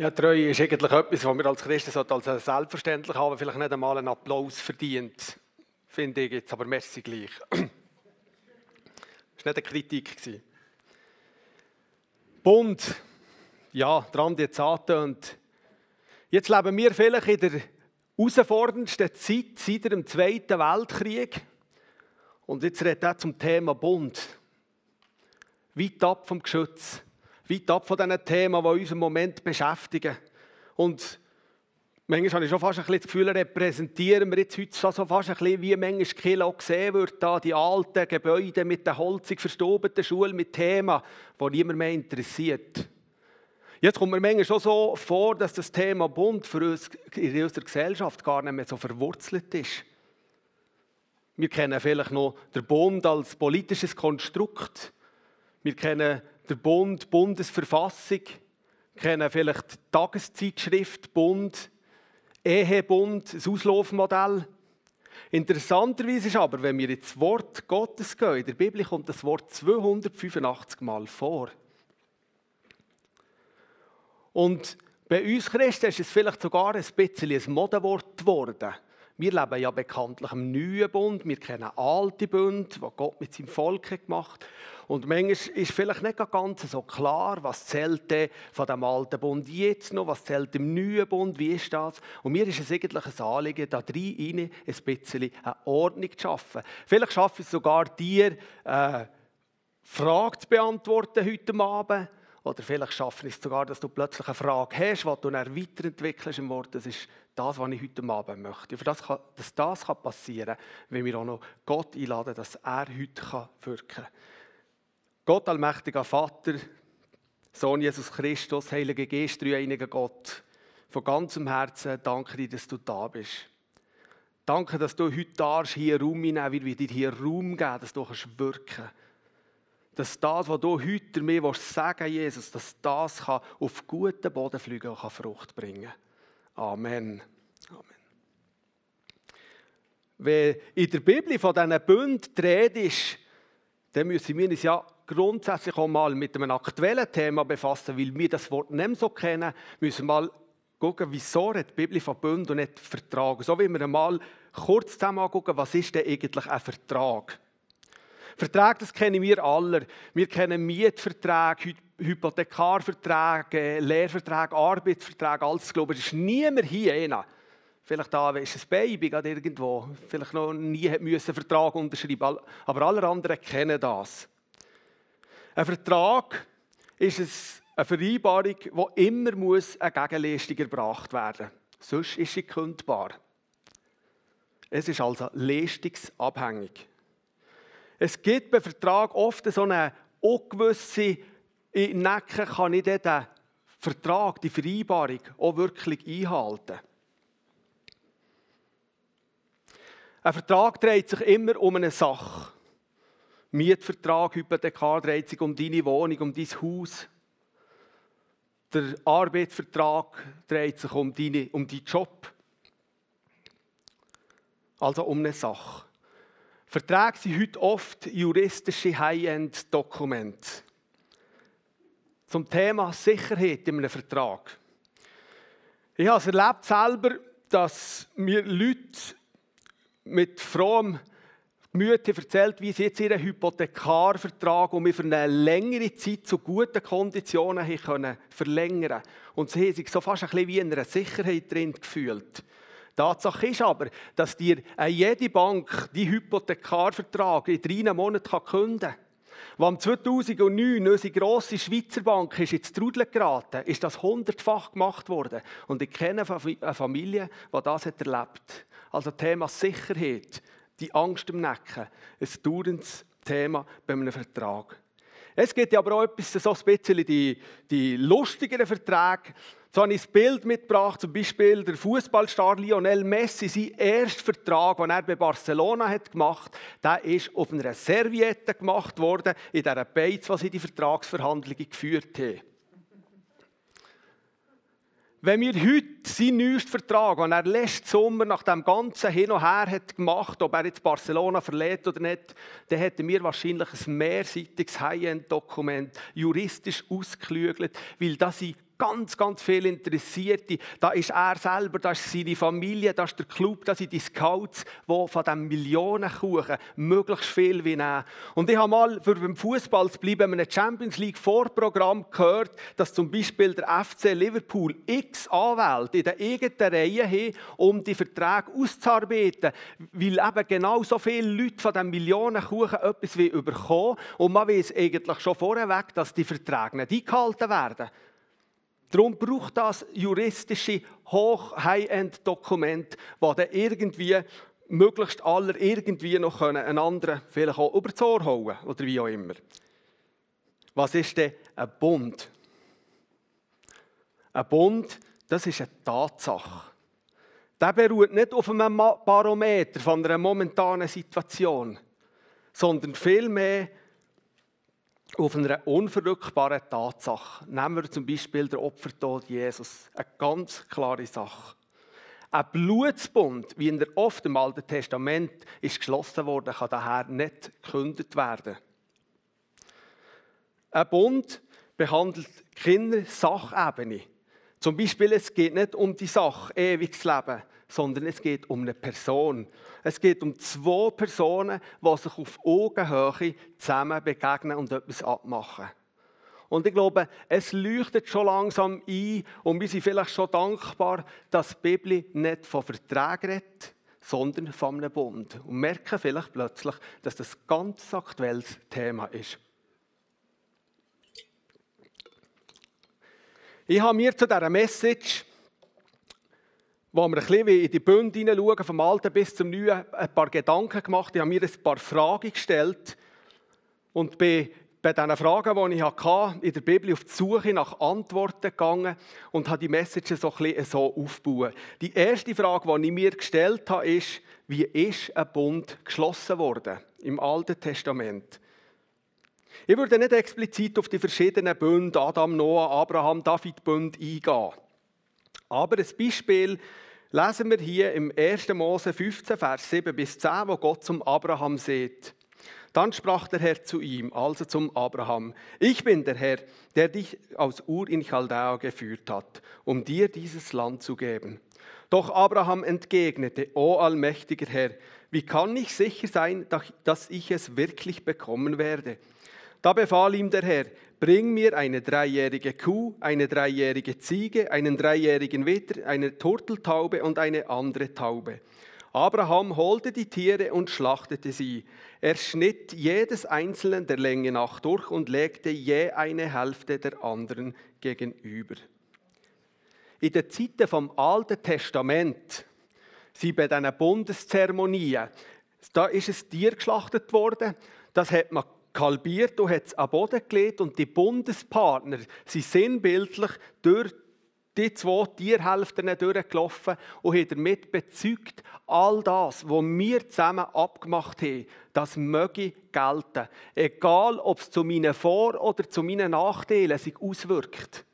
Ja, Treue ist eigentlich etwas, was wir als Christen als selbstverständlich haben, vielleicht nicht einmal einen Applaus verdient. Finde ich jetzt, aber merci gleich. Das war nicht eine Kritik. Bund, ja, dran jetzt angetönt. Jetzt leben wir vielleicht in der herausforderndsten Zeit seit dem Zweiten Weltkrieg. Und jetzt redet er zum Thema Bund. Weit ab vom Geschütz weit ab von diesen Themen, die uns im Moment beschäftigen. Und manchmal habe ich schon fast ein bisschen das Gefühl, repräsentieren wir jetzt heute so fast ein bisschen, wie manchmal Kilo gesehen wird, da die alten Gebäude mit den holzig verstobenen Schulen mit Themen, die niemand mehr interessiert. Jetzt kommt mir manchmal schon so vor, dass das Thema Bund für uns in unserer Gesellschaft gar nicht mehr so verwurzelt ist. Wir kennen vielleicht noch den Bund als politisches Konstrukt. Wir kennen der Bund, Bundesverfassung, kennen vielleicht die Tageszeitschrift Bund, Ehebund, das Auslaufmodell. Interessanterweise ist aber, wenn wir ins Wort Gottes gehen, in der Bibel kommt das Wort 285 Mal vor. Und bei uns Christen ist es vielleicht sogar ein bisschen ein Modewort geworden. Wir leben ja bekanntlich im neuen Bund, wir kennen alte Bund, die Gott mit seinem Volk gemacht hat. Und manchmal ist vielleicht nicht ganz so klar, was zählt von dem alten Bund jetzt noch, was zählt im neuen Bund, wie ist das? Und mir ist es eigentlich ein Anliegen, da rein ein bisschen eine Ordnung zu schaffen. Vielleicht schaffe ich sogar dir, äh, Frage zu beantworten heute Abend. Oder vielleicht schaffe ich es sogar, dass du plötzlich eine Frage hast, die du dann weiterentwickelst im Wort. Das ist das, was ich heute Abend möchte. Für das kann, dass das passieren kann, wenn wir auch noch Gott einladen, dass er heute wirken kann. Gott, allmächtiger Vater, Sohn Jesus Christus, Heiliger Geist, dreieiniger Gott, von ganzem Herzen danke dir, dass du da bist. Danke, dass du heute darfst, hier Raum hineinnehmen, wir dir hier Raum geben, dass du wirken kannst. Dass das, was du heute mir sagen Jesus, dass das kann auf guten Boden fliegen und kann Frucht bringen Amen. Amen. Wenn in der Bibel von diesen Bünden die Rede ist, dann müssen wir uns ja grundsätzlich auch mal mit einem aktuellen Thema befassen, weil wir das Wort nicht so kennen, müssen wir mal schauen, wieso die Bibel von Bund und nicht Vertrag. So wie wir mal kurz zusammen anschauen, was ist denn eigentlich ein Vertrag? Verträge, das kennen wir alle. Wir kennen Mietverträge, Hypothekarverträge, Lehrverträge, Arbeitsverträge, alles. glaube, es ist niemand hier. Vielleicht da ist ein Baby gerade irgendwo, vielleicht noch nie einen Vertrag unterschreiben, aber alle anderen kennen das. Ein Vertrag ist eine Vereinbarung, wo immer muss eine Gegenleistung erbracht werden muss. Sonst ist sie kündbar. Es ist also leistungsabhängig. Es gibt bei Vertrag oft so eine ungewisse Necken, kann ich den Vertrag, die Vereinbarung auch wirklich einhalten. Ein Vertrag dreht sich immer um eine Sache. Mietvertrag, Hypothekar dreht sich um deine Wohnung, um dein Haus. Der Arbeitsvertrag dreht sich um, deine, um deinen Job. Also um eine Sache. Verträge sind heute oft juristische High-End-Dokumente. Zum Thema Sicherheit in einem Vertrag. Ich habe es erlebt selber, dass mir Leute mit frohem Gemüt erzählt, wie sie jetzt ihren Hypothekarvertrag um für eine längere Zeit zu guten Konditionen haben können verlängern Und sie haben sich so fast ein bisschen wie in einer Sicherheit drin gefühlt. Tatsache ist aber, dass dir jede Bank die Hypothekarvertrag in drei Monaten künden kann. Als 2009 unsere grosse Schweizer Bank ist ins Trudeln geraten, ist das hundertfach gemacht worden. Und ich kenne eine Familie, die das erlebt hat. Also Thema Sicherheit die Angst im Nacken. Ein dauerndes Thema bei einem Vertrag. Es gibt aber auch etwas, so ein bisschen die, die lustigeren Verträge. So habe ich ein Bild mitgebracht, zum Beispiel der Fußballstar Lionel Messi, sein erster Vertrag, den er bei Barcelona hat gemacht hat, der ist auf einer Serviette gemacht worden, in dieser Beiz, was sie die Vertragsverhandlungen geführt haben. Wenn wir heute seinen neuesten Vertrag, den er letzten Sommer nach dem ganzen Hin und Her hat gemacht, ob er jetzt Barcelona verlädt oder nicht, dann hätten wir wahrscheinlich ein mehrseitiges High-End-Dokument juristisch ausgeklügelt, weil das sind ganz, ganz viele Interessierte. Da ist er selber, da ist seine Familie, da ist der Club, da sind die Scouts, die von diesem Millionenkuchen möglichst viel nehmen. Und ich habe mal für beim Fußball zu bleiben, einem Champions League Vorprogramm gehört, dass zum Beispiel der FC Liverpool x Anwälte in der eigenen Reihe haben, um die Verträge auszuarbeiten, weil eben genau so viele Leute von diesem Millionenkuchen etwas überkommen und man weiß eigentlich schon vorweg, dass die Verträge nicht eingehalten werden. Darum braucht das juristische Hoch-High-End-Dokument, das dann irgendwie möglichst alle irgendwie noch einen anderen vielleicht auch über das Ohr hauen oder wie auch immer. Was ist denn ein Bund? Ein Bund, das ist eine Tatsache. Der beruht nicht auf einem Barometer von einer momentanen Situation, sondern vielmehr auf einer unverrückbaren Tatsache. Nehmen wir zum Beispiel den Opfertod Jesus. Eine ganz klare Sache. Ein Blutsbund, wie in der oft im Alten Testament ist geschlossen worden, kann daher nicht gekündigt werden. Ein Bund behandelt keine Sachebene. Zum Beispiel, es geht nicht um die Sache, ewiges Leben, sondern es geht um eine Person. Es geht um zwei Personen, die sich auf Augenhöhe zusammen begegnen und etwas abmachen. Und ich glaube, es leuchtet schon langsam ein und wir sind vielleicht schon dankbar, dass die Bibel nicht von Verträgen redet, sondern von einem Bund. Und merken vielleicht plötzlich, dass das ein ganz aktuelles Thema ist. Ich habe mir zu dieser Message wo wir ein bisschen in die Bünde hineinschauen, vom Alten bis zum Neuen, ein paar Gedanken gemacht. Ich habe mir ein paar Fragen gestellt und bin bei diesen Fragen, die ich hatte, in der Bibel auf die Suche nach Antworten gegangen und habe die Message so ein bisschen so aufgebaut. Die erste Frage, die ich mir gestellt habe, ist, wie ist ein Bund geschlossen worden im Alten Testament? Ich würde nicht explizit auf die verschiedenen Bünde, Adam, Noah, Abraham, David Bund eingehen. Aber ein Beispiel lesen wir hier im 1. Mose 15, Vers 7 bis 10, wo Gott zum Abraham sagt. Dann sprach der Herr zu ihm, also zum Abraham, ich bin der Herr, der dich aus Ur in Chaldea geführt hat, um dir dieses Land zu geben. Doch Abraham entgegnete, o allmächtiger Herr, wie kann ich sicher sein, dass ich es wirklich bekommen werde? Da befahl ihm der Herr, bring mir eine dreijährige Kuh, eine dreijährige Ziege, einen dreijährigen Witter, eine Turteltaube und eine andere Taube. Abraham holte die Tiere und schlachtete sie. Er schnitt jedes einzelne der Länge nach durch und legte je eine Hälfte der anderen gegenüber. In den Zeiten vom Alten Testament, sie bei diesen Bundeszeremonien, da ist es Tier geschlachtet worden. Das hat man kalbiert und hat es am Boden gelegt und die Bundespartner sind sinnbildlich durch die zwei Tierhälften durchgelaufen und haben damit bezeugt, all das, was wir zusammen abgemacht haben, das möge gelten. Egal, ob es zu meinen Vor- oder zu meinen Nachteilen sich auswirkt.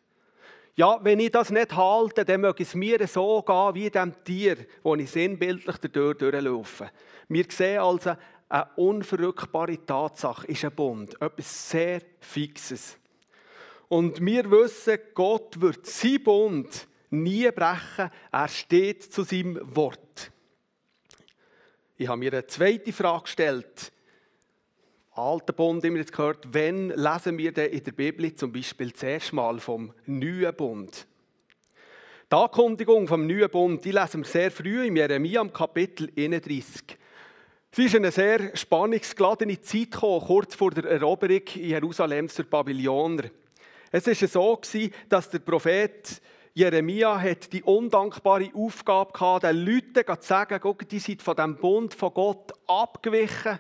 Ja, wenn ich das nicht halte, dann möge es mir so gehen wie dem Tier, wo ich sinnbildlich dadurch durchlaufe. Wir sehen also, eine unverrückbare Tatsache ist ein Bund, etwas sehr Fixes. Und wir wissen, Gott wird sein Bund nie brechen, er steht zu seinem Wort. Ich habe mir eine zweite Frage gestellt. Alter Bund, immer jetzt gehört, wenn lesen wir denn in der Bibel zum Beispiel zuerst mal vom neuen Bund? Die Ankündigung vom neuen Bund, die lesen wir sehr früh im Jeremia im Kapitel 31. Es ist eine sehr spannungsgeladene Zeit gekommen, kurz vor der Eroberung Jerusalems durch Babylonier. Es war so, dass der Prophet Jeremia die undankbare Aufgabe hatte, den Leuten zu sagen, guck, die sind von dem Bund von Gott abgewichen.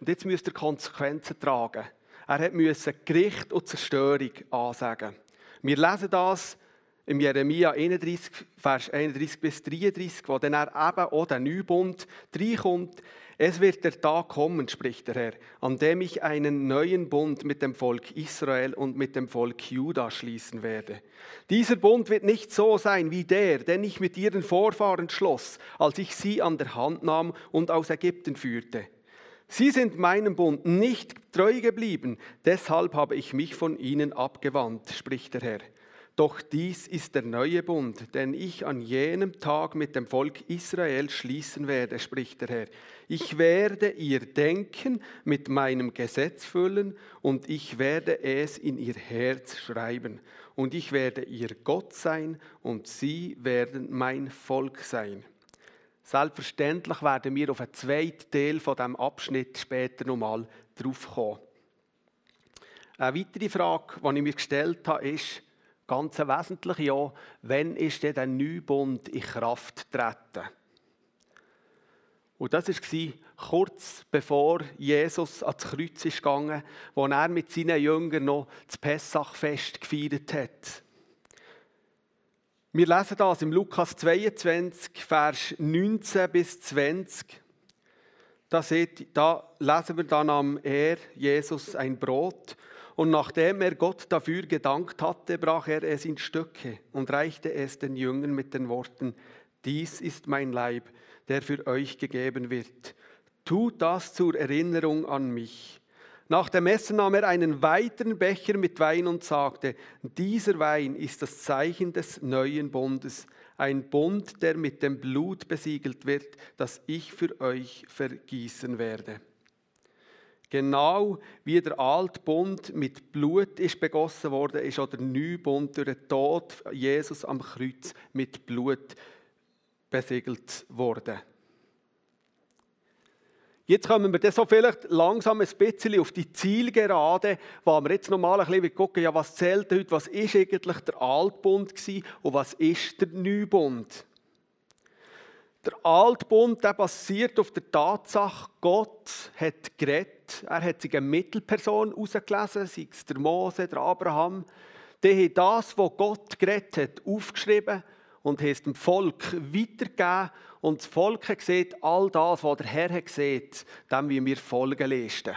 Und jetzt müsst ihr Konsequenzen tragen. Er musste Gericht und Zerstörung ansagen. Wir lesen das im Jeremia 31, Vers 31 bis 33, wo dann er eben auch der Neubund reinkommt. Es wird der Tag kommen, spricht der Herr, an dem ich einen neuen Bund mit dem Volk Israel und mit dem Volk Juda schließen werde. Dieser Bund wird nicht so sein wie der, den ich mit ihren Vorfahren schloss, als ich sie an der Hand nahm und aus Ägypten führte. Sie sind meinem Bund nicht treu geblieben, deshalb habe ich mich von ihnen abgewandt, spricht der Herr. Doch dies ist der neue Bund, den ich an jenem Tag mit dem Volk Israel schließen werde, spricht der Herr. Ich werde ihr Denken mit meinem Gesetz füllen und ich werde es in ihr Herz schreiben. Und ich werde ihr Gott sein und sie werden mein Volk sein. Selbstverständlich werden wir auf einen zweiten Teil von dem Abschnitt später nochmal draufkommen. Eine weitere Frage, die ich mir gestellt habe, ist, ganz wesentlich ja, wann ist denn der Neubund in Kraft getreten? Und das war kurz bevor Jesus ans Kreuz ist gegangen, wo er mit seinen Jüngern noch das Pessachfest gefeiert hat. Wir lesen das im Lukas 22, Vers 19 bis 20. Da, seht, da lesen wir dann am Er, Jesus, ein Brot und nachdem er Gott dafür gedankt hatte, brach er es in Stücke und reichte es den Jüngern mit den Worten, dies ist mein Leib, der für euch gegeben wird. Tut das zur Erinnerung an mich. Nach dem Essen nahm er einen weiteren Becher mit Wein und sagte, dieser Wein ist das Zeichen des neuen Bundes, ein Bund, der mit dem Blut besiegelt wird, das ich für euch vergießen werde. Genau wie der alte Bund mit Blut ist begossen worden, ist auch der neue Bund durch den Tod Jesus am Kreuz mit Blut besiegelt worden. Jetzt kommen wir so vielleicht langsam ein bisschen auf die Zielgerade, wo wir jetzt nochmal ein bisschen gucken, ja, was zählt heute, was ist eigentlich der Altbund und was ist der Neubund? Der Altbund der basiert auf der Tatsache, Gott hat geredet. Er hat sich eine Mittelperson herausgelesen, sei es der Mose, der Abraham. Die haben das, was Gott geredet hat, aufgeschrieben und haben es dem Volk weitergegeben. Und das Volk hat gesehen, all das, was der Herr hat gesehen, dem wie wir Folgen leisten.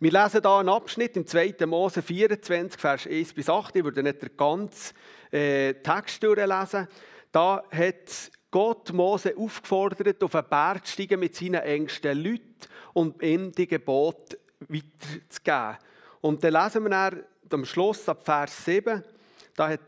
Wir lesen hier einen Abschnitt im 2. Mose 24, Vers 1 bis 8. Ich würde nicht den ganzen äh, Text durchlesen. Da hat Gott Mose aufgefordert, auf einen Berg zu steigen mit seinen engsten Leuten und ihm die Gebote weiterzugeben. Und dann lesen wir dann am Schluss ab Vers 7, da hat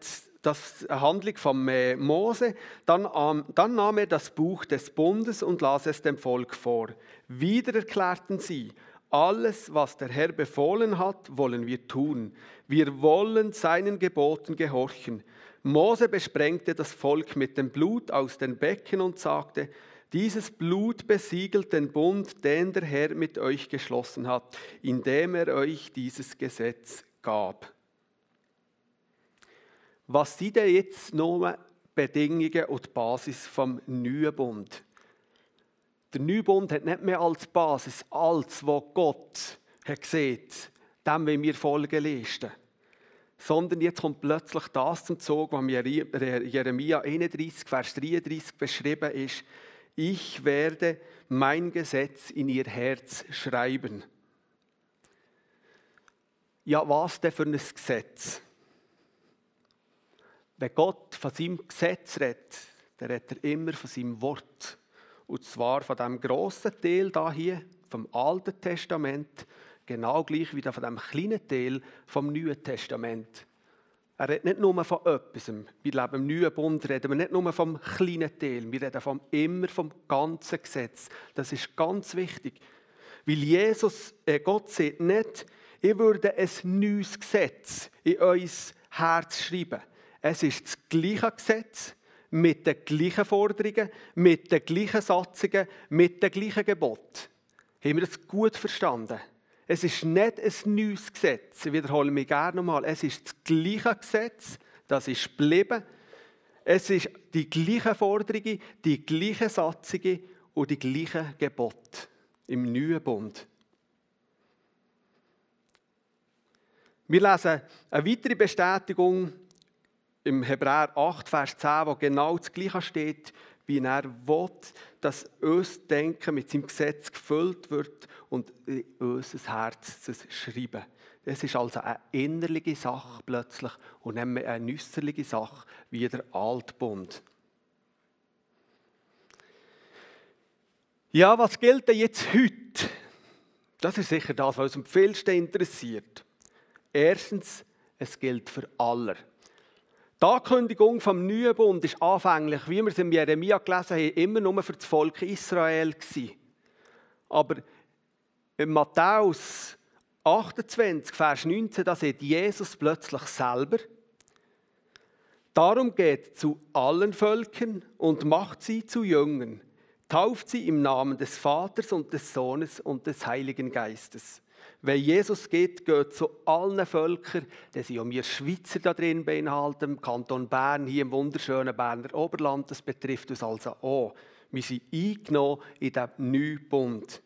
das Handlung von äh, Mose. Dann, ähm, dann nahm er das Buch des Bundes und las es dem Volk vor. Wieder erklärten sie, alles, was der Herr befohlen hat, wollen wir tun. Wir wollen seinen Geboten gehorchen. Mose besprengte das Volk mit dem Blut aus den Becken und sagte, dieses Blut besiegelt den Bund, den der Herr mit euch geschlossen hat, indem er euch dieses Gesetz gab. Was sind denn jetzt nur Bedingungen und Basis vom neuen Bund? Der neue Bund hat nicht mehr als Basis alles, was Gott hat gesehen, dem wollen wir Folgen leisten sondern jetzt kommt plötzlich das zum Zug, was Jeremia 31, Vers 33 beschrieben ist. Ich werde mein Gesetz in ihr Herz schreiben. Ja, was denn für ein Gesetz? Wenn Gott von seinem Gesetz redet, dann redet er immer von seinem Wort. Und zwar von dem grossen Teil da hier, vom Alten Testament, Genau gleich wie von dem kleinen Teil vom Neuen Testament. Er redet nicht nur von etwas. Wir leben im Neuen Bund, reden wir nicht nur vom kleinen Teil. Wir reden vom, immer vom ganzen Gesetz. Das ist ganz wichtig. Weil Jesus, äh Gott sagt nicht, ich würde ein neues Gesetz in euer Herz schreiben. Es ist das gleiche Gesetz mit den gleichen Forderungen, mit den gleichen Satzungen, mit den gleichen Geboten. Haben wir das gut verstanden? Es ist nicht ein neues Gesetz. Ich wiederhole mich gerne nochmal. Es ist das gleiche Gesetz, das ist geblieben. Es ist die gleichen Forderungen, die gleichen Satzungen und die gleichen Gebote im neuen Bund. Wir lesen eine weitere Bestätigung im Hebräer 8, Vers 10, wo genau das Gleiche steht wie er will, dass unser Denken mit seinem Gesetz gefüllt wird und in unser Herz zu schreiben. Es ist also eine innerliche Sache plötzlich und nicht mehr eine äußerliche Sache wie der Altbund. Ja, was gilt denn jetzt heute? Das ist sicher das, was uns am vielsten interessiert. Erstens, es gilt für alle. Die Ankündigung vom neuen Bund ist anfänglich, wie wir es im Jeremia gelesen haben, immer nur für das Volk Israel gewesen. Aber in Matthäus 28, Vers 19, da sieht Jesus plötzlich selber, Darum geht zu allen Völkern und macht sie zu Jüngern, tauft sie im Namen des Vaters und des Sohnes und des Heiligen Geistes. Wenn Jesus geht, geht zu allen Völkern, die sind auch wir Schweizer da drin beinhalten, im Kanton Bern, hier im wunderschönen Berner Oberland, das betrifft uns also auch. Wir sind eingenommen in den neuen Bund.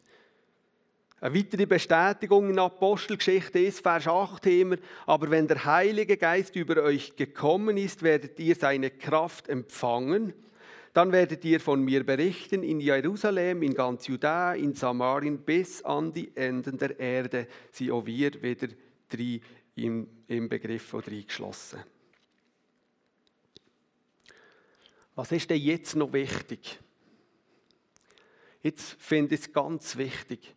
Eine weitere Bestätigung in Apostelgeschichte ist, Vers 8 immer, aber wenn der Heilige Geist über euch gekommen ist, werdet ihr seine Kraft empfangen. Dann werdet ihr von mir berichten in Jerusalem, in ganz Judäa, in Samarien bis an die Enden der Erde. Sie auch wir wieder drei im, im Begriff oder eingeschlossen. Was ist denn jetzt noch wichtig? Jetzt finde ich es ganz wichtig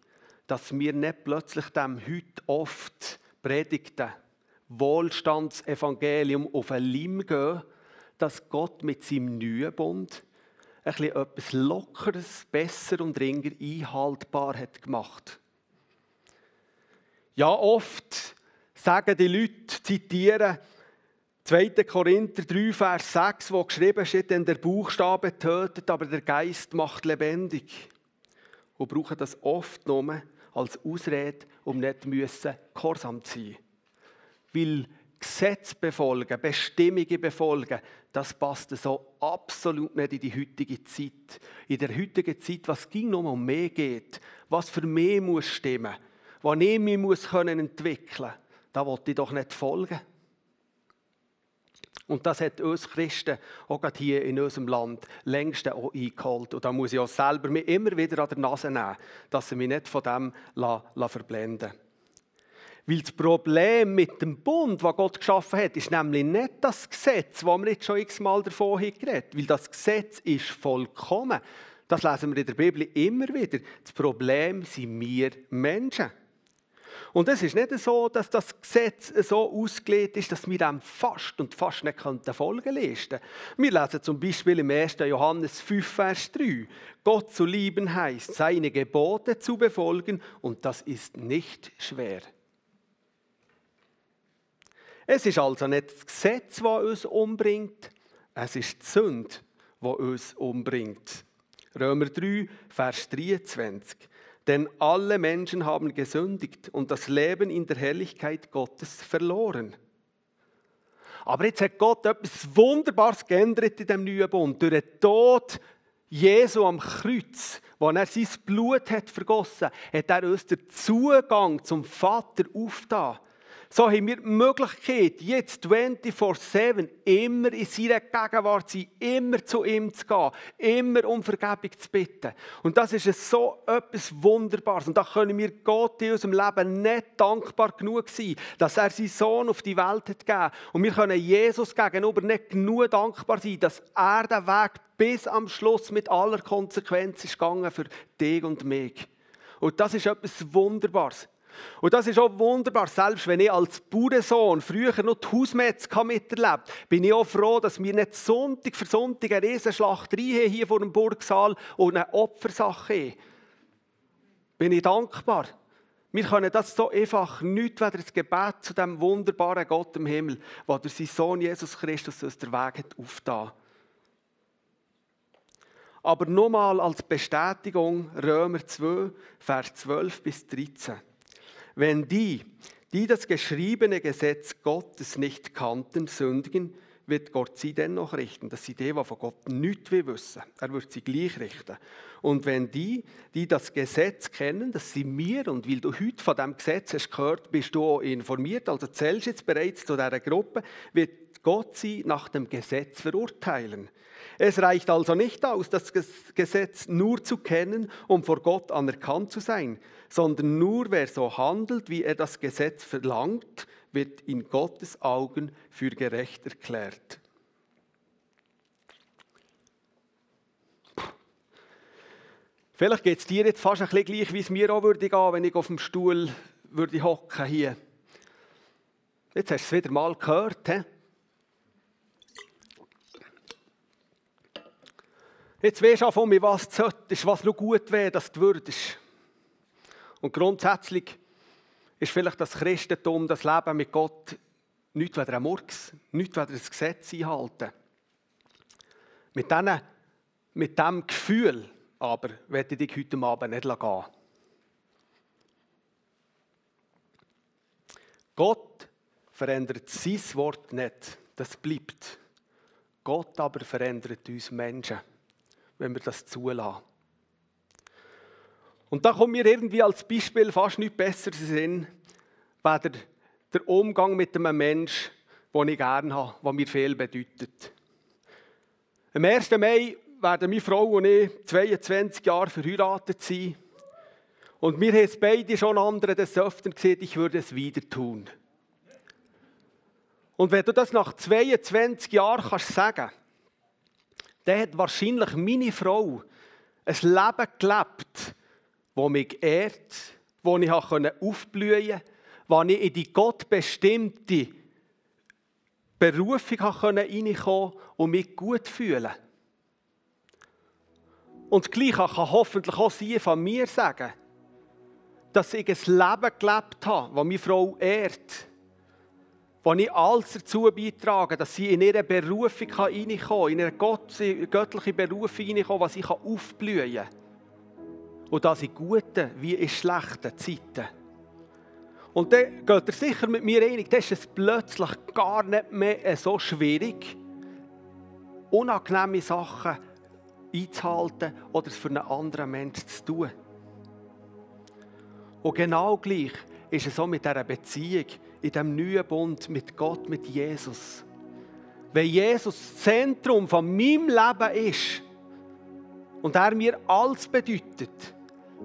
dass wir nicht plötzlich dem heute oft predigten Wohlstandsevangelium auf ein Leim gehen, dass Gott mit seinem neuen Bund etwas Lockeres, besser und ringer einhaltbar hat gemacht. Ja, oft sagen die Leute, zitieren 2. Korinther 3, Vers 6, wo geschrieben steht, denn der Buchstabe tötet, aber der Geist macht lebendig. Und brauchen das oft nur, als Ausrede, um nicht gehorsam zu sein. Weil Gesetze befolgen, Bestimmungen befolgen, das passt so absolut nicht in die heutige Zeit. In der heutigen Zeit, was ging noch um mehr geht, was für mehr muss stimmen, was ich mich muss können entwickeln, da wollte ich doch nicht folgen. Und das hat uns Christen auch gerade hier in unserem Land längst auch eingeholt. Und da muss ich auch selber mich immer wieder an der Nase nehmen, dass sie mich nicht von dem verblenden lassen. Weil das Problem mit dem Bund, was Gott geschaffen hat, ist nämlich nicht das Gesetz, das wir jetzt schon x-mal davon haben geredet Weil das Gesetz ist vollkommen. Das lesen wir in der Bibel immer wieder. Das Problem sind wir Menschen. Und es ist nicht so, dass das Gesetz so ausgelegt ist, dass wir dem fast und fast nicht Folgen leisten können. Wir lesen zum Beispiel im 1. Johannes 5, Vers 3. Gott zu lieben heißt, seine Gebote zu befolgen und das ist nicht schwer. Es ist also nicht das Gesetz, das uns umbringt, es ist die Sünde, die uns umbringt. Römer 3, Vers 23. Denn alle Menschen haben gesündigt und das Leben in der Herrlichkeit Gottes verloren. Aber jetzt hat Gott etwas Wunderbares geändert in dem neuen Bund. Durch den Tod Jesu am Kreuz, wo er sein Blut hat vergossen, hat er uns den Zugang zum Vater aufgetan. So haben wir die Möglichkeit, jetzt 24-7 immer in seiner Gegenwart zu sein, immer zu ihm zu gehen, immer um Vergebung zu bitten. Und das ist so etwas Wunderbares. Und da können wir Gott in unserem Leben nicht dankbar genug sein, dass er seinen Sohn auf die Welt hat gegeben. Und wir können Jesus gegenüber nicht genug dankbar sein, dass er den Weg bis am Schluss mit aller Konsequenz ist gegangen für dich und mich. Und das ist etwas Wunderbares. Und das ist auch wunderbar. Selbst wenn ich als Bauernsohn früher noch die Hausmetz miterlebt bin ich auch froh, dass wir nicht Sonntag für Sonntag eine Riesenschlachterei haben hier vor dem Burgsaal und eine Opfersache haben. Bin ich dankbar. Wir können das so einfach nicht weder das Gebet zu dem wunderbaren Gott im Himmel, der seinen Sohn Jesus Christus aus der Weg hat aufgetan. Aber nochmal als Bestätigung Römer 2, Vers 12 bis 13. Wenn die, die das geschriebene Gesetz Gottes nicht kannten, sündigen, wird Gott sie dennoch richten. Das sind die, die von Gott nichts wissen. Er wird sie gleich richten. Und wenn die, die das Gesetz kennen, das sind wir, und weil du heute von diesem Gesetz hast gehört, bist du auch informiert, also zählst jetzt bereits zu dieser Gruppe, wird Gott sie nach dem Gesetz verurteilen. Es reicht also nicht aus, das Gesetz nur zu kennen, um vor Gott anerkannt zu sein, sondern nur wer so handelt, wie er das Gesetz verlangt, wird in Gottes Augen für gerecht erklärt. Vielleicht geht es dir jetzt fast ein bisschen gleich, wie es mir auch würde gehen, wenn ich auf dem Stuhl würde hocken hier. Jetzt hast du es wieder mal gehört. He? Jetzt weisst du von mir, was du solltest, was noch gut wäre, dass du würdest. Und grundsätzlich ist vielleicht das Christentum, das Leben mit Gott, nichts weder ein Murks, nichts weder ein Gesetz einhalten. Mit, denen, mit diesem Gefühl aber werde ich dich heute Abend nicht gehen. Gott verändert sein Wort nicht, das bleibt. Gott aber verändert uns Menschen, wenn wir das zulassen. Und da kommt mir irgendwie als Beispiel fast nichts Besseres in weder der Umgang mit einem Menschen, den ich gerne habe, der mir viel bedeutet. Am 1. Mai werden meine Frau und ich 22 Jahre verheiratet sein. Und wir haben beide schon andere des Öfteren gesehen, ich würde es wieder tun. Und wenn du das nach 22 Jahren kannst sagen, dann hat wahrscheinlich meine Frau ein Leben gelebt, das mich ehrt, wo ich aufblühen konnte, wo ich in die gottbestimmte Berufung reinkommen konnte und mich gut fühlen Und gleich kann hoffentlich auch sie von mir sagen, dass ich ein Leben gelebt habe, das meine Frau ehrt wo ich alles dazu beitrage, dass sie in ihre Berufung reinkommen kann, in ihre göttliche Berufung reinkommen was sie aufblühen kann. Und das in guten wie in schlechten Zeiten. Und dann geht er sicher mit mir einig, dann ist es plötzlich gar nicht mehr so schwierig, unangenehme Sachen einzuhalten oder es für einen anderen Menschen zu tun. Und genau gleich ist es so mit dieser Beziehung in diesem neuen Bund mit Gott, mit Jesus. Wenn Jesus das Zentrum von meinem Leben ist und er mir alles bedeutet,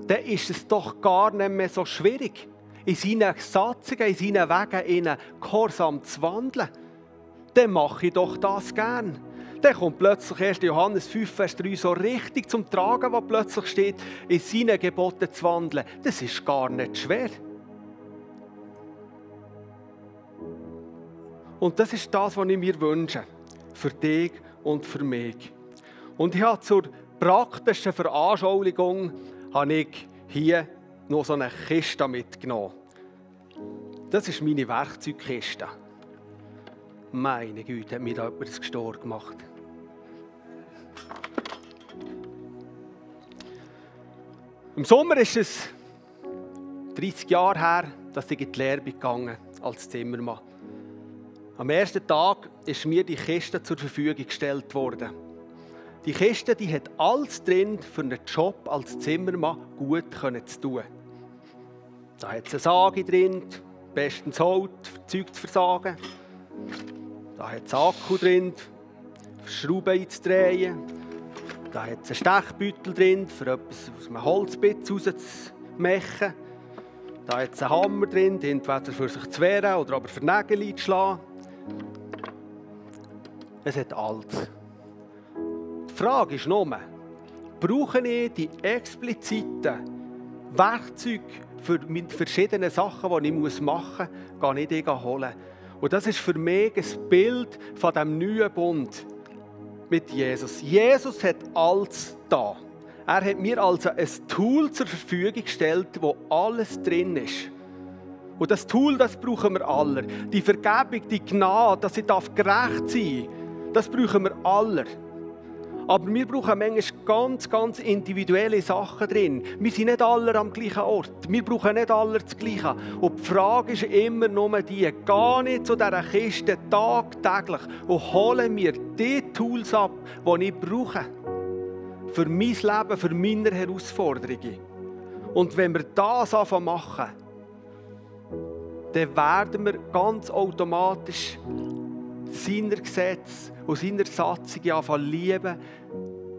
dann ist es doch gar nicht mehr so schwierig, in seinen Satzungen, in seinen Wegen in Gehorsam zu wandeln. Dann mache ich doch das gern. Dann kommt plötzlich 1. Johannes 5, Vers 3 so richtig zum Tragen, was plötzlich steht, in seinen Geboten zu wandeln. Das ist gar nicht schwer. Und das ist das, was ich mir wünsche. Für dich und für mich. Und ich habe zur praktischen Veranschauligung habe ich hier noch so eine Kiste mitgenommen. Das ist meine Werkzeugkiste. Meine Güte, hat mir da jemand das Gestor gemacht. Im Sommer ist es 30 Jahre her, dass ich in die Lehre gegangen als Zimmermann. Am ersten Tag ist mir die Kiste zur Verfügung gestellt worden. Die Kiste die hat alles drin, für einen Job als Zimmermann gut zu tun. Da hat es eine Sage drin, bestens Holz, Zeug zu versagen. Da hat es Akku drin, Schrauben einzudrehen. Da hat es einen Stechbeutel drin, für etwas aus einem Holzbitz rauszumachen. Da hat es einen Hammer drin, entweder für sich zu wehren oder aber für Nägel einzuschlagen. Es hat alles. Die Frage ist nur, brauche ich die expliziten Werkzeuge für verschiedene Sachen, die ich machen muss, ich die holen. Und das ist für mich ein Bild von dem neuen Bund mit Jesus. Jesus hat alles da. Er hat mir also ein Tool zur Verfügung gestellt, wo alles drin ist. Und das Tool, das brauchen wir alle. Die Vergebung, die Gnade, dass ich gerecht sein darf das brauchen wir alle. Aber wir brauchen manchmal ganz, ganz individuelle Sachen drin. Wir sind nicht alle am gleichen Ort. Wir brauchen nicht alle das Gleiche. Und die Frage ist immer nur die, geh nicht zu dieser Kiste tagtäglich und hole mir die Tools ab, die ich brauche. Für mein Leben, für meine Herausforderungen. Und wenn wir das anfangen machen, dann werden wir ganz automatisch seiner Gesetze und seiner Satzung anfangen lieben,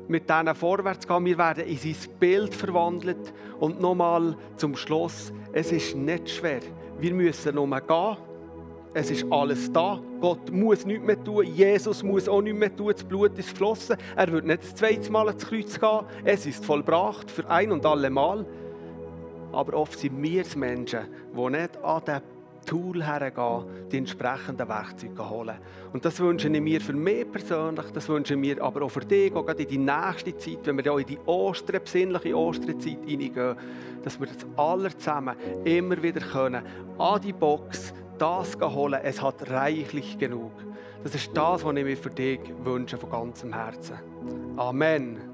mit denen vorwärts gehen. Wir werden in sein Bild verwandelt. Und nochmal zum Schluss, es ist nicht schwer. Wir müssen nur gehen. Es ist alles da. Gott muss nichts mehr tun. Jesus muss auch nichts mehr tun. Das Blut ist geflossen. Er wird nicht das zweite Mal ins Kreuz gehen. Es ist vollbracht für ein und alle Mal. Aber oft sind wir Menschen, die nicht an den Tool hergehen, die entsprechenden Werkzeuge holen. Und das wünsche ich mir für mich persönlich, das wünsche ich mir aber auch für dich, auch gerade in die nächste Zeit, wenn wir ja in die Ostern, besinnliche Osterzeit hineingehen, dass wir das alle zusammen immer wieder können, an die Box das holen. Es hat reichlich genug. Das ist das, was ich mir für dich wünsche von ganzem Herzen. Amen.